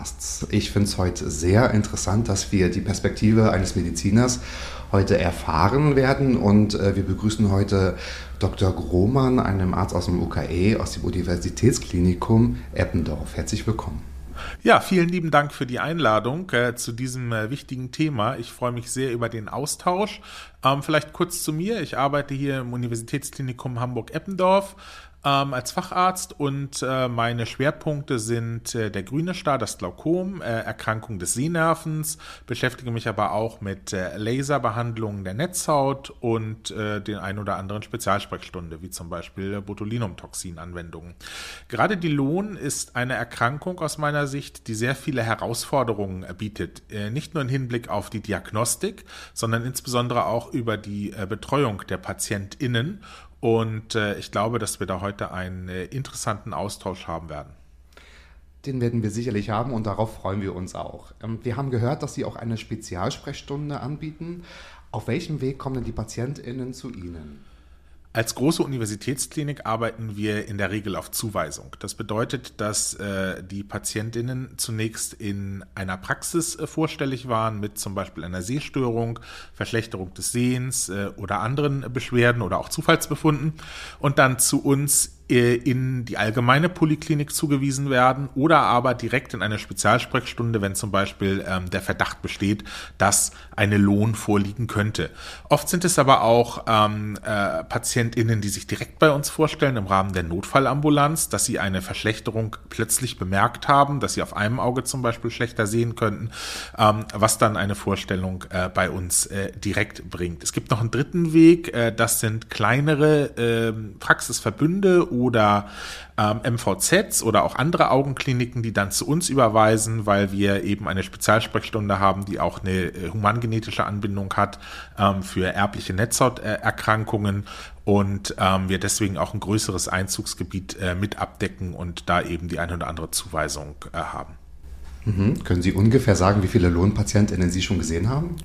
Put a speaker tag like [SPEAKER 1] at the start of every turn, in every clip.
[SPEAKER 1] Lohncasts. Ich finde es heute sehr interessant, dass wir die Perspektive eines Mediziners heute erfahren werden und äh, wir begrüßen heute Dr. Grohmann, einem Arzt aus dem UKE, aus dem Universitätsklinikum Eppendorf. Herzlich willkommen.
[SPEAKER 2] Ja, vielen lieben Dank für die Einladung äh, zu diesem äh, wichtigen Thema. Ich freue mich sehr über den Austausch. Ähm, vielleicht kurz zu mir. Ich arbeite hier im Universitätsklinikum Hamburg-Eppendorf ähm, als Facharzt und äh, meine Schwerpunkte sind äh, der grüne Star, das Glaukom, äh, Erkrankung des Sehnervens, beschäftige mich aber auch mit äh, Laserbehandlungen der Netzhaut und äh, den ein oder anderen Spezialsprechstunde, wie zum Beispiel Botulinumtoxin-Anwendungen. Gerade die Lohn ist eine Erkrankung aus meiner Sicht, die sehr viele Herausforderungen bietet, äh, nicht nur im Hinblick auf die Diagnostik, sondern insbesondere auch über die äh, Betreuung der PatientInnen und äh, ich glaube, dass wir da heute einen äh, interessanten Austausch haben werden.
[SPEAKER 1] Den werden wir sicherlich haben und darauf freuen wir uns auch. Ähm, wir haben gehört, dass Sie auch eine Spezialsprechstunde anbieten. Auf welchem Weg kommen denn die PatientInnen zu Ihnen?
[SPEAKER 2] Als große Universitätsklinik arbeiten wir in der Regel auf Zuweisung. Das bedeutet, dass äh, die Patientinnen zunächst in einer Praxis äh, vorstellig waren mit zum Beispiel einer Sehstörung, Verschlechterung des Sehens äh, oder anderen Beschwerden oder auch Zufallsbefunden und dann zu uns in die allgemeine Poliklinik zugewiesen werden oder aber direkt in eine Spezialsprechstunde, wenn zum Beispiel ähm, der Verdacht besteht, dass eine Lohn vorliegen könnte. Oft sind es aber auch ähm, äh, PatientInnen, die sich direkt bei uns vorstellen im Rahmen der Notfallambulanz, dass sie eine Verschlechterung plötzlich bemerkt haben, dass sie auf einem Auge zum Beispiel schlechter sehen könnten, ähm, was dann eine Vorstellung äh, bei uns äh, direkt bringt. Es gibt noch einen dritten Weg, äh, das sind kleinere äh, Praxisverbünde oder ähm, MVZs oder auch andere Augenkliniken, die dann zu uns überweisen, weil wir eben eine Spezialsprechstunde haben, die auch eine äh, humangenetische Anbindung hat ähm, für erbliche Netzhauterkrankungen und ähm, wir deswegen auch ein größeres Einzugsgebiet äh, mit abdecken und da eben die eine oder andere Zuweisung äh, haben.
[SPEAKER 1] Mhm. Können Sie ungefähr sagen, wie viele Lohnpatientinnen Sie schon gesehen haben?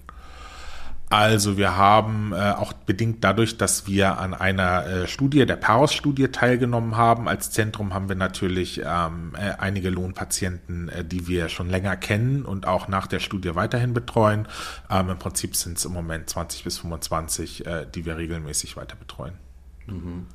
[SPEAKER 2] Also wir haben äh, auch bedingt dadurch, dass wir an einer äh, Studie, der Paros-Studie teilgenommen haben. Als Zentrum haben wir natürlich ähm, äh, einige Lohnpatienten, äh, die wir schon länger kennen und auch nach der Studie weiterhin betreuen. Ähm, Im Prinzip sind es im Moment 20 bis 25, äh, die wir regelmäßig weiter betreuen.
[SPEAKER 1] Mhm.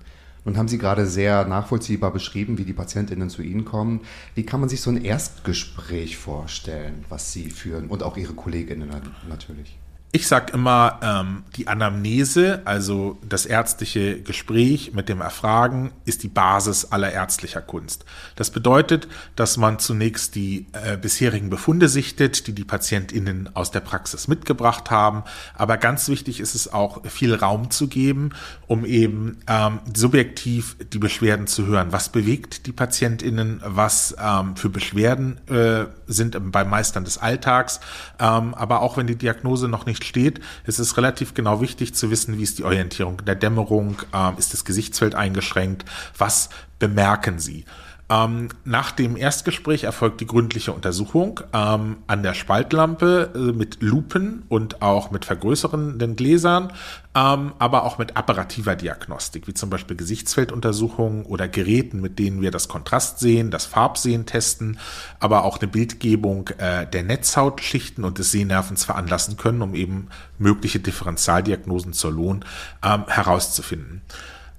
[SPEAKER 1] Nun haben Sie gerade sehr nachvollziehbar beschrieben, wie die Patientinnen zu Ihnen kommen. Wie kann man sich so ein Erstgespräch vorstellen, was Sie führen und auch Ihre Kolleginnen natürlich?
[SPEAKER 2] Ich sage immer, ähm, die Anamnese, also das ärztliche Gespräch mit dem Erfragen, ist die Basis aller ärztlicher Kunst. Das bedeutet, dass man zunächst die äh, bisherigen Befunde sichtet, die die PatientInnen aus der Praxis mitgebracht haben. Aber ganz wichtig ist es auch, viel Raum zu geben, um eben ähm, subjektiv die Beschwerden zu hören. Was bewegt die PatientInnen? Was ähm, für Beschwerden äh, sind beim Meistern des Alltags? Ähm, aber auch wenn die Diagnose noch nicht steht, ist es relativ genau wichtig zu wissen, wie ist die Orientierung in der Dämmerung, äh, ist das Gesichtsfeld eingeschränkt, was bemerken Sie. Ähm, nach dem Erstgespräch erfolgt die gründliche Untersuchung ähm, an der Spaltlampe äh, mit Lupen und auch mit vergrößernden Gläsern, ähm, aber auch mit apparativer Diagnostik, wie zum Beispiel Gesichtsfelduntersuchungen oder Geräten, mit denen wir das Kontrastsehen, das Farbsehen testen, aber auch eine Bildgebung äh, der Netzhautschichten und des Sehnervens veranlassen können, um eben mögliche Differentialdiagnosen zur Lohn ähm, herauszufinden.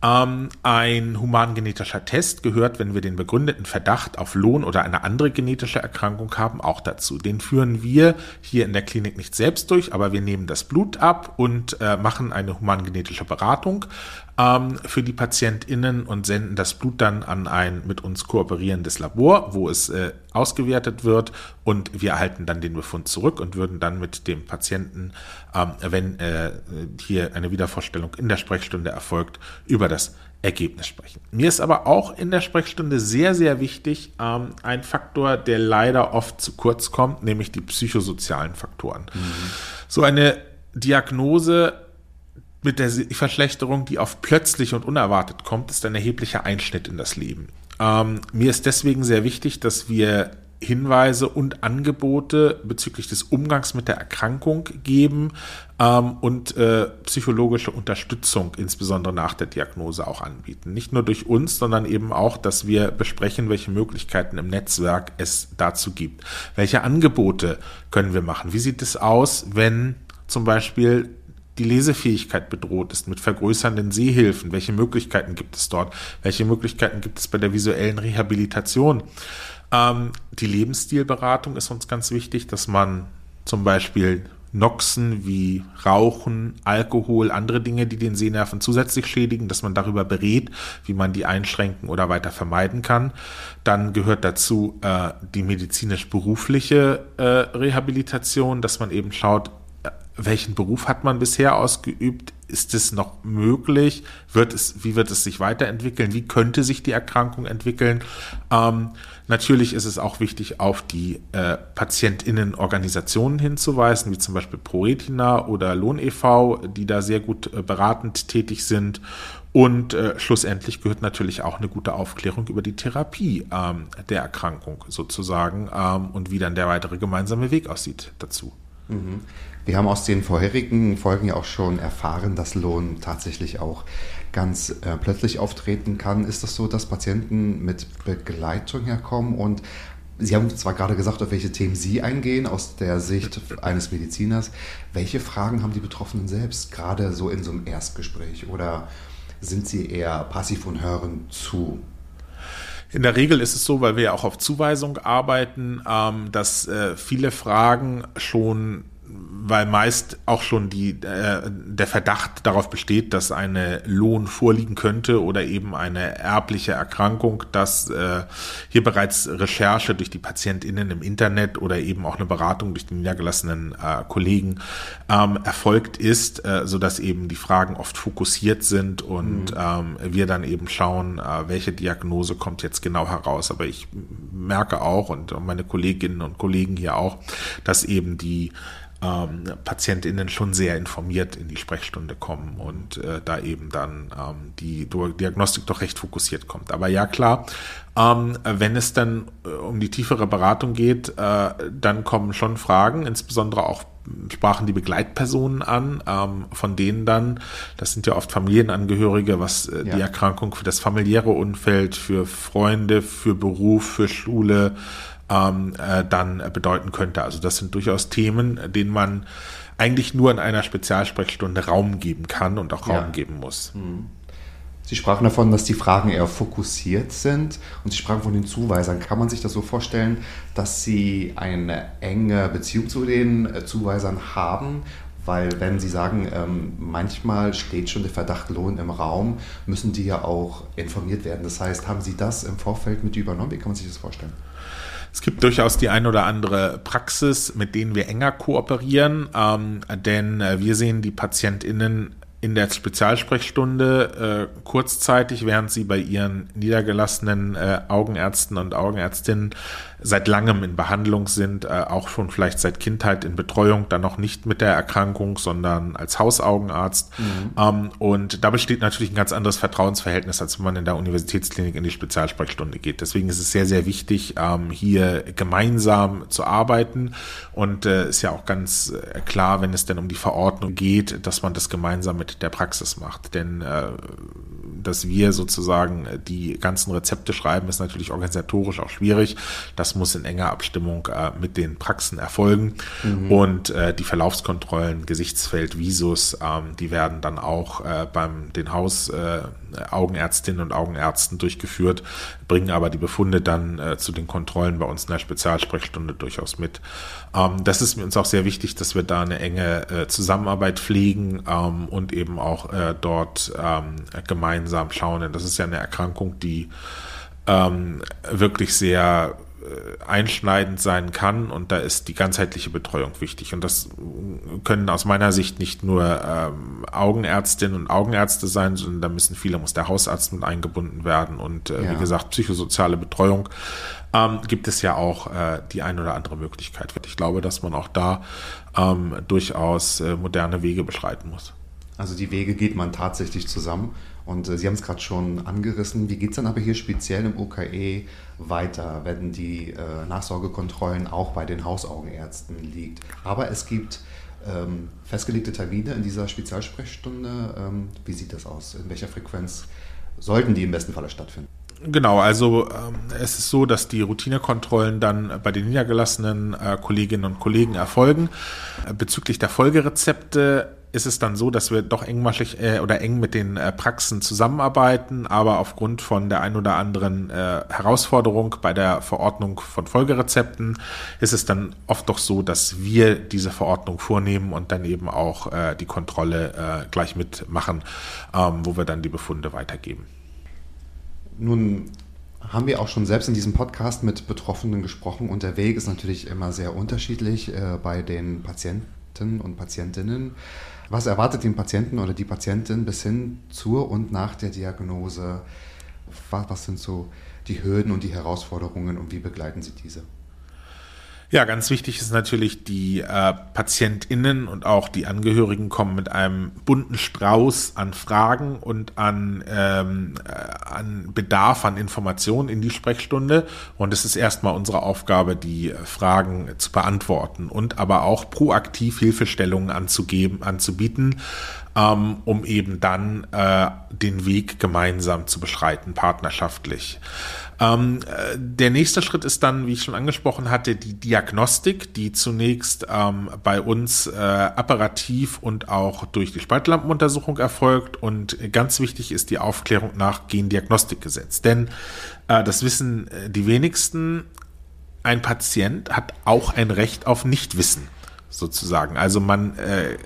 [SPEAKER 2] Ähm, ein humangenetischer Test gehört, wenn wir den begründeten Verdacht auf Lohn oder eine andere genetische Erkrankung haben, auch dazu. Den führen wir hier in der Klinik nicht selbst durch, aber wir nehmen das Blut ab und äh, machen eine humangenetische Beratung ähm, für die PatientInnen und senden das Blut dann an ein mit uns kooperierendes Labor, wo es äh, ausgewertet wird und wir erhalten dann den Befund zurück und würden dann mit dem Patienten, ähm, wenn äh, hier eine Wiedervorstellung in der Sprechstunde erfolgt, über das Ergebnis sprechen. Mir ist aber auch in der Sprechstunde sehr, sehr wichtig ähm, ein Faktor, der leider oft zu kurz kommt, nämlich die psychosozialen Faktoren. Mhm. So eine Diagnose mit der Verschlechterung, die auf plötzlich und unerwartet kommt, ist ein erheblicher Einschnitt in das Leben. Ähm, mir ist deswegen sehr wichtig, dass wir Hinweise und Angebote bezüglich des Umgangs mit der Erkrankung geben ähm, und äh, psychologische Unterstützung, insbesondere nach der Diagnose, auch anbieten. Nicht nur durch uns, sondern eben auch, dass wir besprechen, welche Möglichkeiten im Netzwerk es dazu gibt. Welche Angebote können wir machen? Wie sieht es aus, wenn zum Beispiel die Lesefähigkeit bedroht ist mit vergrößernden Sehhilfen. Welche Möglichkeiten gibt es dort? Welche Möglichkeiten gibt es bei der visuellen Rehabilitation? Ähm, die Lebensstilberatung ist uns ganz wichtig, dass man zum Beispiel Noxen wie Rauchen, Alkohol, andere Dinge, die den Sehnerven zusätzlich schädigen, dass man darüber berät, wie man die einschränken oder weiter vermeiden kann. Dann gehört dazu äh, die medizinisch-berufliche äh, Rehabilitation, dass man eben schaut, welchen Beruf hat man bisher ausgeübt? Ist es noch möglich? Wird es, wie wird es sich weiterentwickeln? Wie könnte sich die Erkrankung entwickeln? Ähm, natürlich ist es auch wichtig, auf die äh, PatientInnenorganisationen hinzuweisen, wie zum Beispiel ProRetina oder Lohn e.V., die da sehr gut äh, beratend tätig sind. Und äh, schlussendlich gehört natürlich auch eine gute Aufklärung über die Therapie ähm, der Erkrankung sozusagen ähm, und wie dann der weitere gemeinsame Weg aussieht dazu.
[SPEAKER 1] Mhm. Wir haben aus den vorherigen Folgen ja auch schon erfahren, dass Lohn tatsächlich auch ganz äh, plötzlich auftreten kann. Ist das so, dass Patienten mit Begleitung herkommen und Sie haben zwar gerade gesagt, auf welche Themen Sie eingehen aus der Sicht eines Mediziners. Welche Fragen haben die Betroffenen selbst, gerade so in so einem Erstgespräch? Oder sind sie eher passiv und hören zu?
[SPEAKER 2] In der Regel ist es so, weil wir ja auch auf Zuweisung arbeiten, ähm, dass äh, viele Fragen schon weil meist auch schon die, äh, der Verdacht darauf besteht, dass eine Lohn vorliegen könnte oder eben eine erbliche Erkrankung, dass äh, hier bereits Recherche durch die PatientInnen im Internet oder eben auch eine Beratung durch die niedergelassenen äh, Kollegen ähm, erfolgt ist, äh, so dass eben die Fragen oft fokussiert sind und mhm. ähm, wir dann eben schauen, äh, welche Diagnose kommt jetzt genau heraus. Aber ich merke auch und meine Kolleginnen und Kollegen hier auch, dass eben die ähm, PatientInnen schon sehr informiert in die Sprechstunde kommen und äh, da eben dann ähm, die Diagnostik doch recht fokussiert kommt. Aber ja, klar, ähm, wenn es dann äh, um die tiefere Beratung geht, äh, dann kommen schon Fragen, insbesondere auch sprachen die Begleitpersonen an, ähm, von denen dann, das sind ja oft Familienangehörige, was äh, ja. die Erkrankung für das familiäre Umfeld, für Freunde, für Beruf, für Schule, ähm, äh, dann bedeuten könnte. Also das sind durchaus Themen, denen man eigentlich nur in einer Spezialsprechstunde Raum geben kann und auch Raum ja. geben muss. Mhm.
[SPEAKER 1] Sie sprachen davon, dass die Fragen eher fokussiert sind und Sie sprachen von den Zuweisern. Kann man sich das so vorstellen, dass Sie eine enge Beziehung zu den äh, Zuweisern haben? Weil wenn Sie sagen, ähm, manchmal steht schon der Verdacht Lohn im Raum, müssen die ja auch informiert werden. Das heißt, haben Sie das im Vorfeld mit übernommen? Wie kann man sich das vorstellen?
[SPEAKER 2] Es gibt durchaus die ein oder andere Praxis, mit denen wir enger kooperieren, ähm, denn äh, wir sehen die PatientInnen in der Spezialsprechstunde äh, kurzzeitig, während sie bei ihren niedergelassenen äh, Augenärzten und Augenärztinnen seit langem in Behandlung sind, äh, auch schon vielleicht seit Kindheit in Betreuung, dann noch nicht mit der Erkrankung, sondern als Hausaugenarzt. Mhm. Ähm, und da besteht natürlich ein ganz anderes Vertrauensverhältnis, als wenn man in der Universitätsklinik in die Spezialsprechstunde geht. Deswegen ist es sehr, sehr wichtig, ähm, hier gemeinsam zu arbeiten. Und äh, ist ja auch ganz äh, klar, wenn es denn um die Verordnung geht, dass man das gemeinsam mit der Praxis macht. Denn äh, dass wir sozusagen die ganzen Rezepte schreiben, ist natürlich organisatorisch auch schwierig. Das muss in enger Abstimmung äh, mit den Praxen erfolgen. Mhm. Und äh, die Verlaufskontrollen, Gesichtsfeld, Visus, ähm, die werden dann auch äh, beim den Hausaugenärztinnen äh, und Augenärzten durchgeführt, bringen aber die Befunde dann äh, zu den Kontrollen bei uns in der Spezialsprechstunde durchaus mit. Ähm, das ist mir uns auch sehr wichtig, dass wir da eine enge äh, Zusammenarbeit pflegen ähm, und eben auch dort ähm, gemeinsam gemeinsam schauen. Denn das ist ja eine Erkrankung, die ähm, wirklich sehr äh, einschneidend sein kann und da ist die ganzheitliche Betreuung wichtig. Und das können aus meiner Sicht nicht nur ähm, Augenärztinnen und Augenärzte sein, sondern da müssen viele, muss der Hausarzt mit eingebunden werden und äh, ja. wie gesagt, psychosoziale Betreuung ähm, gibt es ja auch äh, die ein oder andere Möglichkeit. Ich glaube, dass man auch da ähm, durchaus äh, moderne Wege beschreiten muss.
[SPEAKER 1] Also die Wege geht man tatsächlich zusammen. Und äh, Sie haben es gerade schon angerissen. Wie geht es dann aber hier speziell im UKE weiter, wenn die äh, Nachsorgekontrollen auch bei den Hausaugenärzten liegt? Aber es gibt ähm, festgelegte Termine in dieser Spezialsprechstunde. Ähm, wie sieht das aus? In welcher Frequenz sollten die im besten Falle stattfinden?
[SPEAKER 2] Genau, also ähm, es ist so, dass die Routinekontrollen dann bei den niedergelassenen äh, Kolleginnen und Kollegen erfolgen. Äh, bezüglich der Folgerezepte ist es dann so, dass wir doch engmaschig äh, oder eng mit den äh, Praxen zusammenarbeiten, aber aufgrund von der ein oder anderen äh, Herausforderung bei der Verordnung von Folgerezepten ist es dann oft doch so, dass wir diese Verordnung vornehmen und dann eben auch äh, die Kontrolle äh, gleich mitmachen, ähm, wo wir dann die Befunde weitergeben.
[SPEAKER 1] Nun haben wir auch schon selbst in diesem Podcast mit Betroffenen gesprochen und der Weg ist natürlich immer sehr unterschiedlich äh, bei den Patienten und Patientinnen. Was erwartet den Patienten oder die Patientin bis hin zur und nach der Diagnose? Was, sind so die Hürden und die Herausforderungen und wie begleiten Sie diese?
[SPEAKER 2] Ja, ganz wichtig ist natürlich, die äh, PatientInnen und auch die Angehörigen kommen mit einem bunten Strauß an Fragen und an, ähm, äh, an Bedarf an Informationen in die Sprechstunde. Und es ist erstmal unsere Aufgabe, die Fragen zu beantworten und aber auch proaktiv Hilfestellungen anzugeben, anzubieten ähm, um eben dann äh, den Weg gemeinsam zu beschreiten, partnerschaftlich. Ähm, äh, der nächste Schritt ist dann, wie ich schon angesprochen hatte, die Diagnostik, die zunächst ähm, bei uns äh, apparativ und auch durch die Spaltlampenuntersuchung erfolgt. Und ganz wichtig ist die Aufklärung nach Gendiagnostikgesetz. Denn äh, das wissen äh, die wenigsten, ein Patient hat auch ein Recht auf Nichtwissen sozusagen. Also man äh,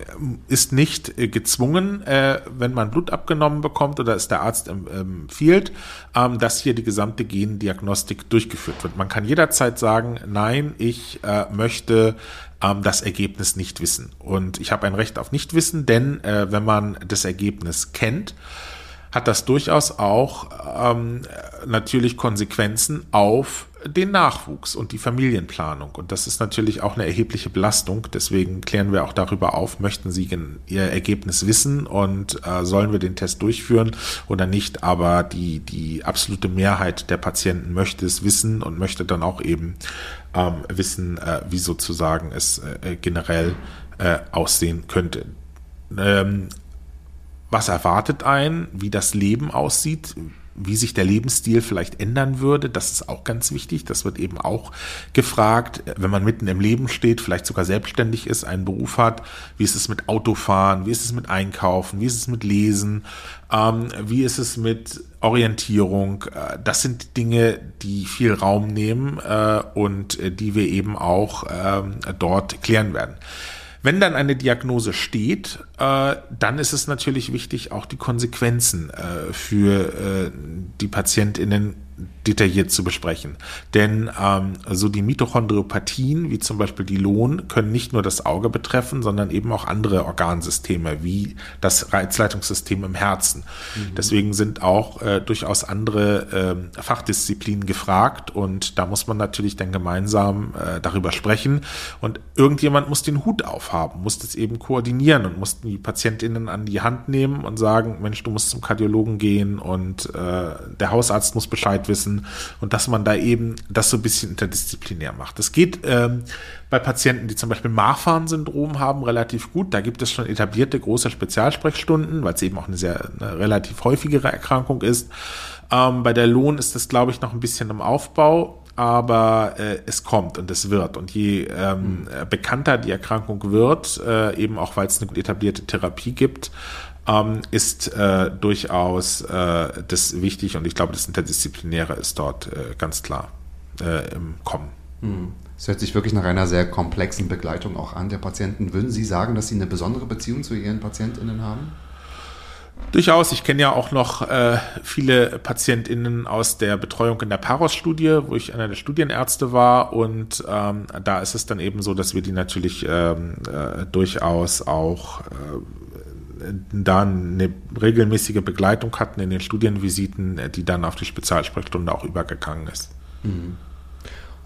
[SPEAKER 2] ist nicht äh, gezwungen, äh, wenn man Blut abgenommen bekommt oder es der Arzt empfiehlt, ähm, dass hier die gesamte Gendiagnostik durchgeführt wird. Man kann jederzeit sagen, nein, ich äh, möchte ähm, das Ergebnis nicht wissen. Und ich habe ein Recht auf Nichtwissen, denn äh, wenn man das Ergebnis kennt, hat das durchaus auch ähm, natürlich Konsequenzen auf den Nachwuchs und die Familienplanung. Und das ist natürlich auch eine erhebliche Belastung. Deswegen klären wir auch darüber auf, möchten Sie Ihr Ergebnis wissen und äh, sollen wir den Test durchführen oder nicht. Aber die, die absolute Mehrheit der Patienten möchte es wissen und möchte dann auch eben ähm, wissen, äh, wie sozusagen es äh, generell äh, aussehen könnte. Ähm, was erwartet einen, wie das Leben aussieht, wie sich der Lebensstil vielleicht ändern würde. Das ist auch ganz wichtig. Das wird eben auch gefragt, wenn man mitten im Leben steht, vielleicht sogar selbstständig ist, einen Beruf hat. Wie ist es mit Autofahren? Wie ist es mit Einkaufen? Wie ist es mit Lesen? Ähm, wie ist es mit Orientierung? Äh, das sind Dinge, die viel Raum nehmen äh, und äh, die wir eben auch ähm, dort klären werden. Wenn dann eine Diagnose steht, äh, dann ist es natürlich wichtig, auch die Konsequenzen äh, für äh, die PatientInnen detailliert zu besprechen. Denn ähm, so die Mitochondriopathien, wie zum Beispiel die Lohn, können nicht nur das Auge betreffen, sondern eben auch andere Organsysteme, wie das Reizleitungssystem im Herzen. Mhm. Deswegen sind auch äh, durchaus andere äh, Fachdisziplinen gefragt und da muss man natürlich dann gemeinsam äh, darüber sprechen und irgendjemand muss den Hut aufhaben, muss das eben koordinieren und muss die PatientInnen an die Hand nehmen und sagen, Mensch, du musst zum Kardiologen gehen und äh, der Hausarzt muss Bescheid wissen und dass man da eben das so ein bisschen interdisziplinär macht. Das geht ähm, bei Patienten, die zum Beispiel Marfan-Syndrom haben, relativ gut. Da gibt es schon etablierte große Spezialsprechstunden, weil es eben auch eine sehr eine relativ häufigere Erkrankung ist. Ähm, bei der Lohn ist das, glaube ich, noch ein bisschen im Aufbau aber äh, es kommt und es wird. Und je ähm, mhm. bekannter die Erkrankung wird, äh, eben auch weil es eine etablierte Therapie gibt, ähm, ist äh, durchaus äh, das wichtig und ich glaube, das Interdisziplinäre ist dort äh, ganz klar äh, im Kommen.
[SPEAKER 1] Mhm. Es hört sich wirklich nach einer sehr komplexen Begleitung auch an der Patienten. Würden Sie sagen, dass Sie eine besondere Beziehung zu Ihren PatientInnen haben?
[SPEAKER 2] Durchaus. Ich kenne ja auch noch äh, viele PatientInnen aus der Betreuung in der Paros-Studie, wo ich einer der Studienärzte war. Und ähm, da ist es dann eben so, dass wir die natürlich ähm, äh, durchaus auch äh, da eine regelmäßige Begleitung hatten in den Studienvisiten, die dann auf die Spezialsprechstunde auch übergegangen ist. Mhm.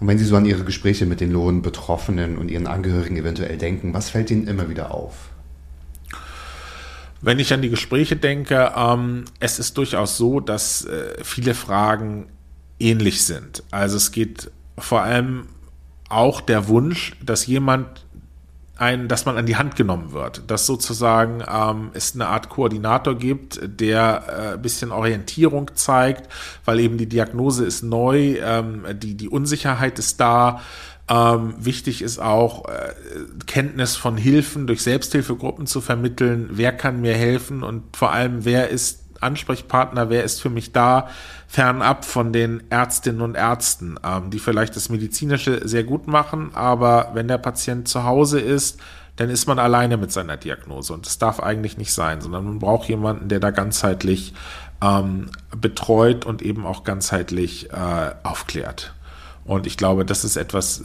[SPEAKER 1] Und wenn Sie so an Ihre Gespräche mit den Lohnbetroffenen und Ihren Angehörigen eventuell denken, was fällt Ihnen immer wieder auf?
[SPEAKER 2] Wenn ich an die Gespräche denke, ähm, es ist durchaus so, dass äh, viele Fragen ähnlich sind. Also es geht vor allem auch der Wunsch, dass jemand ein, dass man an die Hand genommen wird, dass sozusagen ähm, es eine Art Koordinator gibt, der äh, bisschen Orientierung zeigt, weil eben die Diagnose ist neu, ähm, die, die Unsicherheit ist da. Ähm, wichtig ist auch, äh, Kenntnis von Hilfen durch Selbsthilfegruppen zu vermitteln. Wer kann mir helfen und vor allem, wer ist Ansprechpartner, wer ist für mich da, fernab von den Ärztinnen und Ärzten, ähm, die vielleicht das Medizinische sehr gut machen, aber wenn der Patient zu Hause ist, dann ist man alleine mit seiner Diagnose und das darf eigentlich nicht sein, sondern man braucht jemanden, der da ganzheitlich ähm, betreut und eben auch ganzheitlich äh, aufklärt. Und ich glaube, das ist etwas, äh,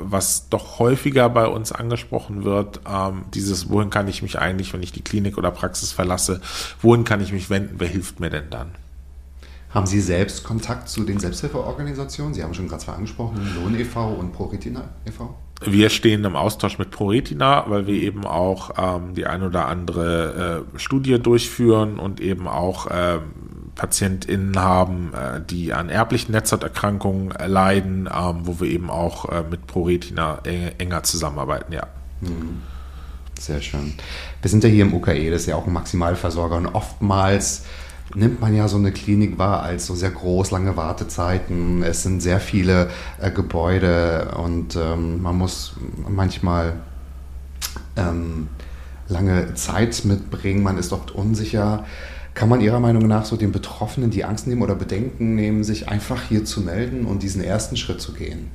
[SPEAKER 2] was doch häufiger bei uns angesprochen wird. Ähm, dieses, wohin kann ich mich eigentlich, wenn ich die Klinik oder Praxis verlasse, wohin kann ich mich wenden, wer hilft mir denn dann?
[SPEAKER 1] Haben Sie selbst Kontakt zu den Selbsthilfeorganisationen? Sie haben schon gerade zwei angesprochen, Lohn e.V. und ProRetina e.V.
[SPEAKER 2] Wir stehen im Austausch mit ProRetina, weil wir eben auch ähm, die ein oder andere äh, Studie durchführen und eben auch ähm, PatientInnen haben, äh, die an erblichen Netzhauterkrankungen äh, leiden, ähm, wo wir eben auch äh, mit ProRetina enger zusammenarbeiten, ja. Mhm.
[SPEAKER 1] Sehr schön. Wir sind ja hier im UKE, das ist ja auch ein Maximalversorger und oftmals nimmt man ja so eine Klinik wahr als so sehr groß, lange Wartezeiten. Es sind sehr viele äh, Gebäude und ähm, man muss manchmal ähm, lange Zeit mitbringen. Man ist oft unsicher. Kann man Ihrer Meinung nach so den Betroffenen die Angst nehmen oder Bedenken nehmen, sich einfach hier zu melden und diesen ersten Schritt zu gehen?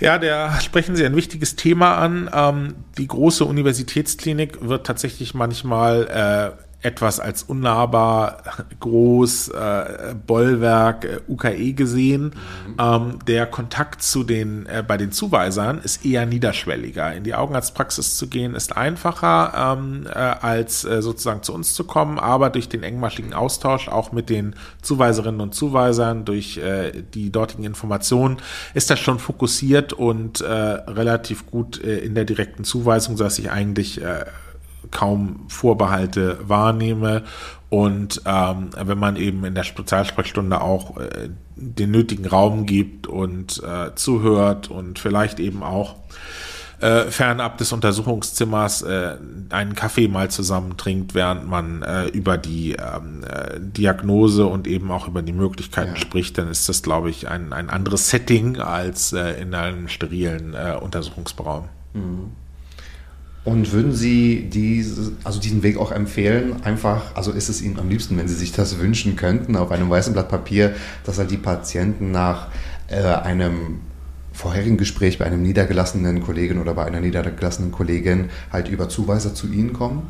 [SPEAKER 2] Ja, da sprechen Sie ein wichtiges Thema an. Ähm, die große Universitätsklinik wird tatsächlich manchmal äh, etwas als unnahbar groß, äh, Bollwerk, äh, UKE gesehen. Mhm. Ähm, der Kontakt zu den, äh, bei den Zuweisern ist eher niederschwelliger. In die Augenarztpraxis zu gehen ist einfacher, ähm, äh, als äh, sozusagen zu uns zu kommen, aber durch den engmaschigen Austausch auch mit den Zuweiserinnen und Zuweisern, durch äh, die dortigen Informationen, ist das schon fokussiert und äh, relativ gut äh, in der direkten Zuweisung, sodass ich eigentlich äh, kaum Vorbehalte wahrnehme. Und ähm, wenn man eben in der Spezialsprechstunde auch äh, den nötigen Raum gibt und äh, zuhört und vielleicht eben auch äh, fernab des Untersuchungszimmers äh, einen Kaffee mal zusammen trinkt, während man äh, über die ähm, äh, Diagnose und eben auch über die Möglichkeiten ja. spricht, dann ist das, glaube ich, ein, ein anderes Setting als äh, in einem sterilen äh, Untersuchungsraum. Mhm.
[SPEAKER 1] Und würden Sie diese, also diesen Weg auch empfehlen? Einfach, also ist es Ihnen am liebsten, wenn Sie sich das wünschen könnten, auf einem weißen Blatt Papier, dass halt die Patienten nach äh, einem vorherigen Gespräch bei einem niedergelassenen Kollegen oder bei einer niedergelassenen Kollegin halt über Zuweiser zu Ihnen kommen?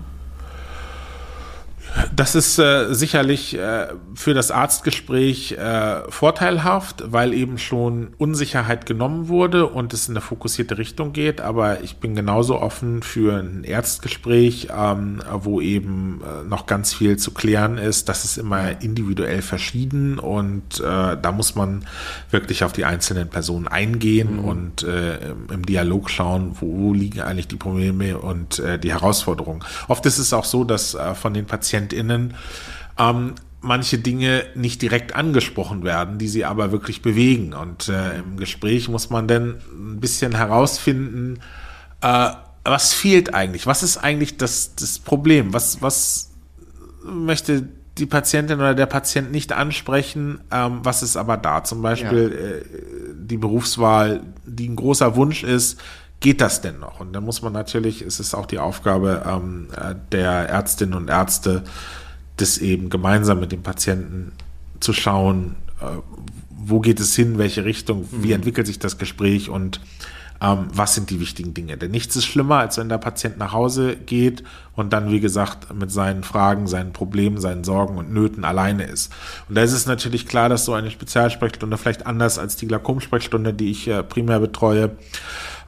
[SPEAKER 2] Das ist äh, sicherlich äh, für das Arztgespräch äh, vorteilhaft, weil eben schon Unsicherheit genommen wurde und es in eine fokussierte Richtung geht. Aber ich bin genauso offen für ein Ärztgespräch, ähm, wo eben äh, noch ganz viel zu klären ist. Das ist immer individuell verschieden und äh, da muss man wirklich auf die einzelnen Personen eingehen mhm. und äh, im Dialog schauen, wo liegen eigentlich die Probleme und die Herausforderungen. Oft ist es auch so, dass von den Patienten KlientInnen ähm, manche Dinge nicht direkt angesprochen werden, die sie aber wirklich bewegen. Und äh, im Gespräch muss man dann ein bisschen herausfinden, äh, was fehlt eigentlich? Was ist eigentlich das, das Problem? Was, was möchte die Patientin oder der Patient nicht ansprechen? Ähm, was ist aber da? Zum Beispiel ja. äh, die Berufswahl, die ein großer Wunsch ist, geht das denn noch? Und dann muss man natürlich, es ist auch die Aufgabe ähm, äh, der Ärztinnen und Ärzte, das eben gemeinsam mit dem Patienten zu schauen, äh, wo geht es hin, welche Richtung, wie mhm. entwickelt sich das Gespräch und ähm, was sind die wichtigen Dinge. Denn nichts ist schlimmer, als wenn der Patient nach Hause geht und dann, wie gesagt, mit seinen Fragen, seinen Problemen, seinen Sorgen und Nöten alleine ist. Und da ist es natürlich klar, dass so eine Spezialsprechstunde vielleicht anders als die Glaukomsprechstunde, die ich äh, primär betreue,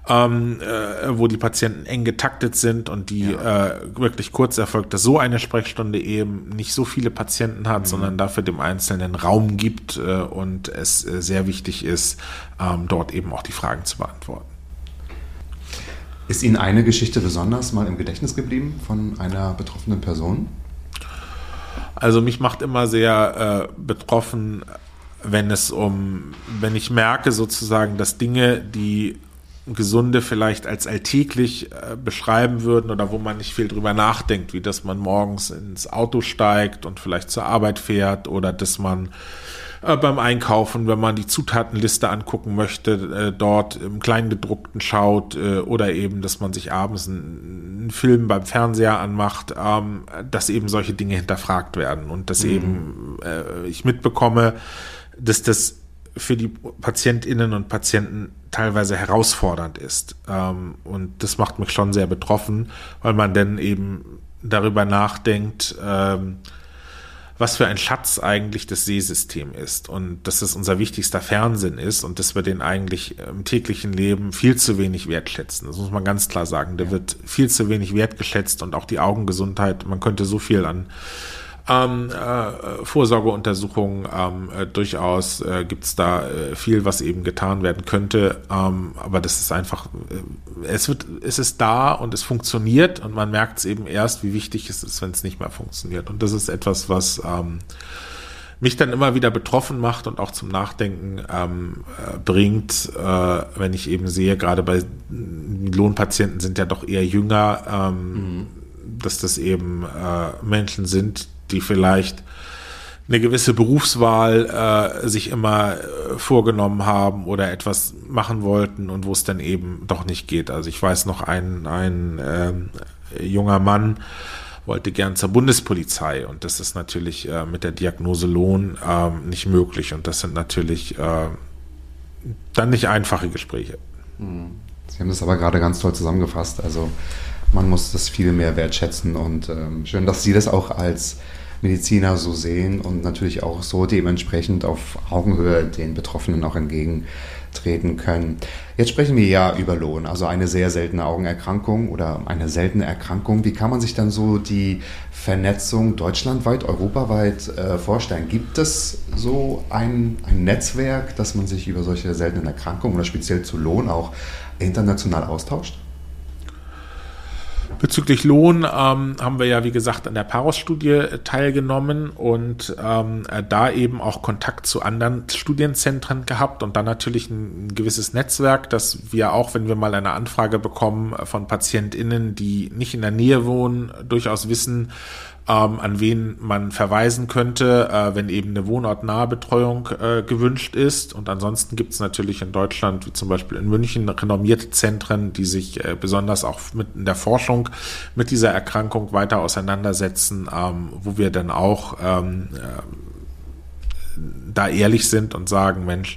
[SPEAKER 2] ähm, äh, wo die Patienten eng getaktet sind und die ja. äh, wirklich kurz erfolgt, dass so eine Sprechstunde eben nicht so viele Patienten hat, mhm. sondern dafür dem Einzelnen Raum gibt äh, und es äh, sehr wichtig ist, ähm, dort eben auch die Fragen zu beantworten.
[SPEAKER 1] Ist Ihnen eine Geschichte besonders mal im Gedächtnis geblieben von einer betroffenen Person?
[SPEAKER 2] Also mich macht immer sehr äh, betroffen, wenn es um, wenn ich merke sozusagen, dass Dinge, die Gesunde vielleicht als alltäglich äh, beschreiben würden oder wo man nicht viel drüber nachdenkt, wie dass man morgens ins Auto steigt und vielleicht zur Arbeit fährt oder dass man äh, beim Einkaufen, wenn man die Zutatenliste angucken möchte, äh, dort im Kleingedruckten schaut äh, oder eben, dass man sich abends einen, einen Film beim Fernseher anmacht, ähm, dass eben solche Dinge hinterfragt werden und dass mhm. eben äh, ich mitbekomme, dass das für die Patientinnen und Patienten teilweise herausfordernd ist. Ähm, und das macht mich schon sehr betroffen, weil man dann eben darüber nachdenkt, ähm, was für ein Schatz eigentlich das Seesystem ist und dass es unser wichtigster Fernsehen ist und dass wir den eigentlich im täglichen Leben viel zu wenig wertschätzen. Das muss man ganz klar sagen. Der ja. wird viel zu wenig wertgeschätzt und auch die Augengesundheit. Man könnte so viel an ähm, äh, Vorsorgeuntersuchungen. Ähm, äh, durchaus äh, gibt es da äh, viel, was eben getan werden könnte. Ähm, aber das ist einfach, äh, es wird, es ist da und es funktioniert und man merkt es eben erst, wie wichtig es ist, wenn es nicht mehr funktioniert. Und das ist etwas, was ähm, mich dann immer wieder betroffen macht und auch zum Nachdenken ähm, äh, bringt, äh, wenn ich eben sehe, gerade bei Lohnpatienten sind ja doch eher jünger, ähm, mhm. dass das eben äh, Menschen sind, die vielleicht eine gewisse Berufswahl äh, sich immer äh, vorgenommen haben oder etwas machen wollten und wo es dann eben doch nicht geht. Also ich weiß noch, ein, ein äh, junger Mann wollte gern zur Bundespolizei und das ist natürlich äh, mit der Diagnose Lohn äh, nicht möglich und das sind natürlich äh, dann nicht einfache Gespräche.
[SPEAKER 1] Hm. Sie haben das aber gerade ganz toll zusammengefasst. Also man muss das viel mehr wertschätzen und ähm, schön, dass Sie das auch als Mediziner so sehen und natürlich auch so dementsprechend auf Augenhöhe den Betroffenen auch entgegentreten können. Jetzt sprechen wir ja über Lohn, also eine sehr seltene Augenerkrankung oder eine seltene Erkrankung. Wie kann man sich dann so die Vernetzung deutschlandweit, europaweit äh, vorstellen? Gibt es so ein, ein Netzwerk, dass man sich über solche seltenen Erkrankungen oder speziell zu Lohn auch international austauscht?
[SPEAKER 2] Bezüglich Lohn ähm, haben wir ja, wie gesagt, an der Paros-Studie äh, teilgenommen und ähm, äh, da eben auch Kontakt zu anderen Studienzentren gehabt und dann natürlich ein, ein, gewisses Netzwerk, dass wir auch, wenn wir mal eine Anfrage bekommen von PatientInnen, die nicht in der Nähe wohnen, durchaus wissen, ähm, an wen man verweisen könnte, äh, wenn eben eine wohnortnahe Betreuung äh, gewünscht ist. Und ansonsten gibt es natürlich in Deutschland, wie zum Beispiel in München, renommierte Zentren, die sich äh, besonders auch mit in der Forschung mit dieser Erkrankung weiter auseinandersetzen, ähm, wo wir dann auch ähm, äh, da ehrlich sind und sagen, Mensch,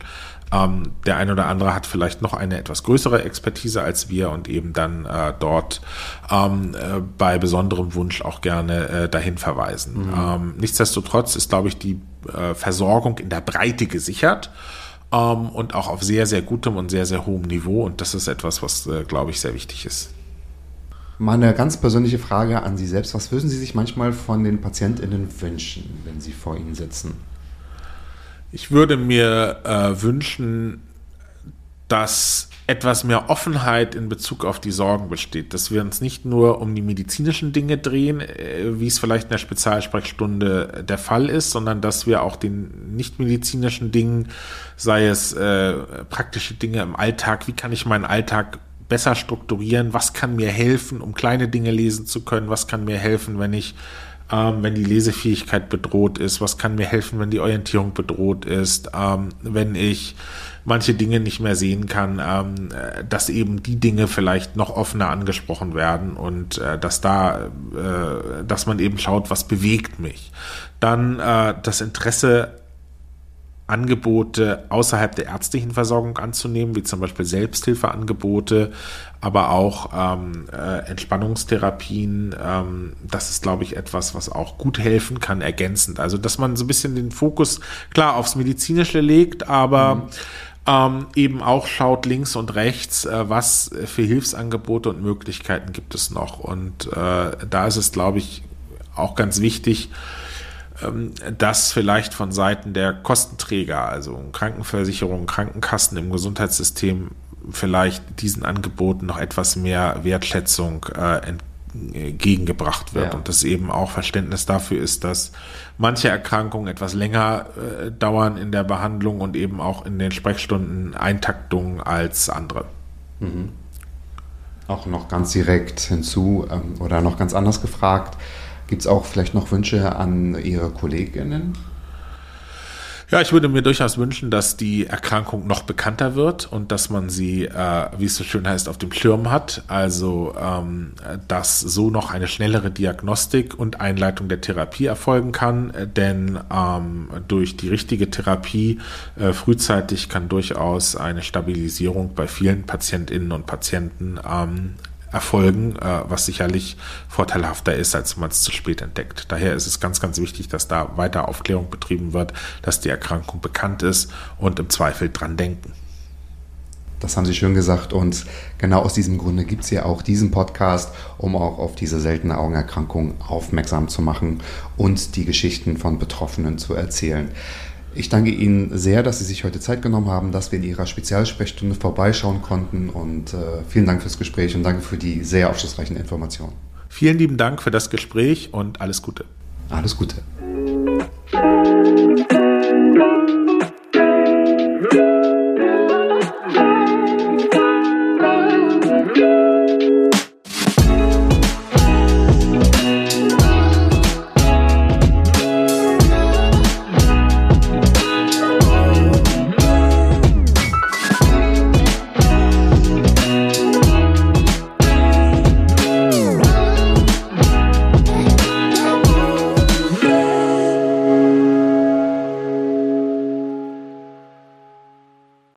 [SPEAKER 2] ähm, der eine oder andere hat vielleicht noch eine etwas größere Expertise als wir und eben dann äh, dort ähm, äh, bei besonderem Wunsch auch gerne äh, dahin verweisen. Mhm. Ähm, nichtsdestotrotz ist, glaube ich, die äh, Versorgung in der Breite gesichert ähm, und auch auf sehr, sehr gutem und sehr, sehr hohem Niveau. Und das ist etwas, was, äh, glaube ich, sehr wichtig ist.
[SPEAKER 1] Mal eine ganz persönliche Frage an Sie selbst. Was würden Sie sich manchmal von den PatientInnen wünschen, wenn Sie vor Ihnen sitzen?
[SPEAKER 2] Ich würde mir äh, wünschen, dass etwas mehr Offenheit in Bezug auf die Sorgen besteht, dass wir uns nicht nur um die medizinischen Dinge drehen, äh, wie es vielleicht in der Spezialsprechstunde der Fall ist, sondern dass wir auch den nichtmedizinischen Dingen, sei es äh, praktische Dinge im Alltag, wie kann ich meinen Alltag besser strukturieren, was kann mir helfen, um kleine Dinge lesen zu können, was kann mir helfen, wenn ich ähm, wenn die Lesefähigkeit bedroht ist, was kann mir helfen, wenn die Orientierung bedroht ist, ähm, wenn ich manche Dinge nicht mehr sehen kann, ähm, dass eben die Dinge vielleicht noch offener angesprochen werden und äh, dass da, äh, dass man eben schaut, was bewegt mich. Dann äh, das Interesse Angebote außerhalb der ärztlichen Versorgung anzunehmen, wie zum Beispiel Selbsthilfeangebote, aber auch ähm, äh, Entspannungstherapien. Ähm, das ist, glaube ich, etwas, was auch gut helfen kann, ergänzend. Also, dass man so ein bisschen den Fokus klar aufs Medizinische legt, aber mhm. ähm, eben auch schaut links und rechts, äh, was für Hilfsangebote und Möglichkeiten gibt es noch. Und äh, da ist es, glaube ich, auch ganz wichtig, dass vielleicht von Seiten der Kostenträger, also Krankenversicherung, Krankenkassen im Gesundheitssystem, vielleicht diesen Angeboten noch etwas mehr Wertschätzung äh, entgegengebracht wird ja. und dass eben auch Verständnis dafür ist, dass manche Erkrankungen etwas länger äh, dauern in der Behandlung und eben auch in den Sprechstunden Eintaktungen als andere. Mhm.
[SPEAKER 1] Auch noch ganz direkt hinzu ähm, oder noch ganz anders gefragt, gibt es auch vielleicht noch Wünsche an Ihre Kolleginnen?
[SPEAKER 2] Ja, ich würde mir durchaus wünschen, dass die Erkrankung noch bekannter wird und dass man sie, äh, wie es so schön heißt, auf dem Schirm hat. Also, ähm, dass so noch eine schnellere Diagnostik und Einleitung der Therapie erfolgen kann. Denn ähm, durch die richtige Therapie äh, frühzeitig kann durchaus eine Stabilisierung bei vielen Patientinnen und Patienten ähm, erfolgen, äh, was sicherlich vorteilhafter ist, als man es zu spät entdeckt. Daher ist es ganz, ganz wichtig, dass da weiter Aufklärung betrieben wird, dass die Erkrankung bekannt ist und im Zweifel dran denken.
[SPEAKER 1] Das haben Sie schön gesagt und genau aus diesem Grunde gibt es ja auch diesen Podcast, um auch auf diese seltene Augenerkrankung aufmerksam zu machen und die Geschichten von Betroffenen zu erzählen. Ich danke Ihnen sehr, dass Sie sich heute Zeit genommen haben, dass wir in Ihrer Spezialsprechstunde vorbeischauen konnten und äh, vielen Dank fürs Gespräch und danke für die sehr aufschlussreichen Informationen.
[SPEAKER 2] Vielen lieben Dank für das Gespräch und alles Gute.
[SPEAKER 1] Alles Gute.